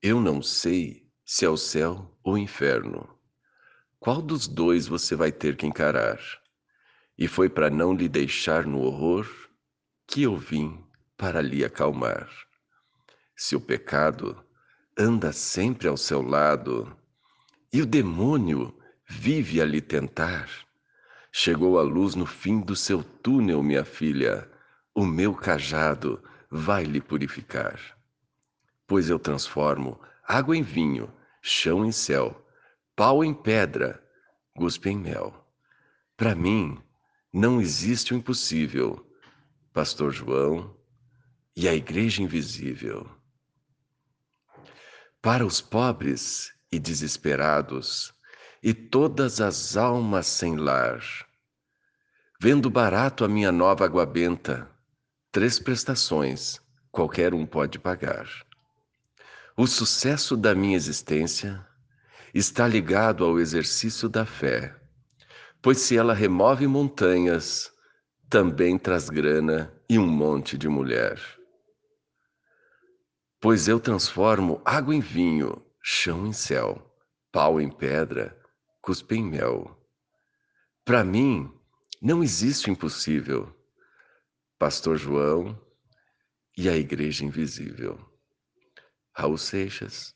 Eu não sei se é o céu ou inferno. Qual dos dois você vai ter que encarar? E foi para não lhe deixar no horror que eu vim para lhe acalmar. Se o pecado anda sempre ao seu lado e o demônio vive a lhe tentar, chegou a luz no fim do seu túnel, minha filha, o meu cajado vai lhe purificar pois eu transformo água em vinho, chão em céu, pau em pedra, guspe em mel. Para mim, não existe o impossível, Pastor João e a Igreja Invisível. Para os pobres e desesperados, e todas as almas sem lar, vendo barato a minha nova água benta, três prestações qualquer um pode pagar. O sucesso da minha existência está ligado ao exercício da fé, pois se ela remove montanhas, também traz grana e um monte de mulher. Pois eu transformo água em vinho, chão em céu, pau em pedra, cuspe em mel. Para mim, não existe o impossível. Pastor João e a Igreja Invisível. Raul Seixas,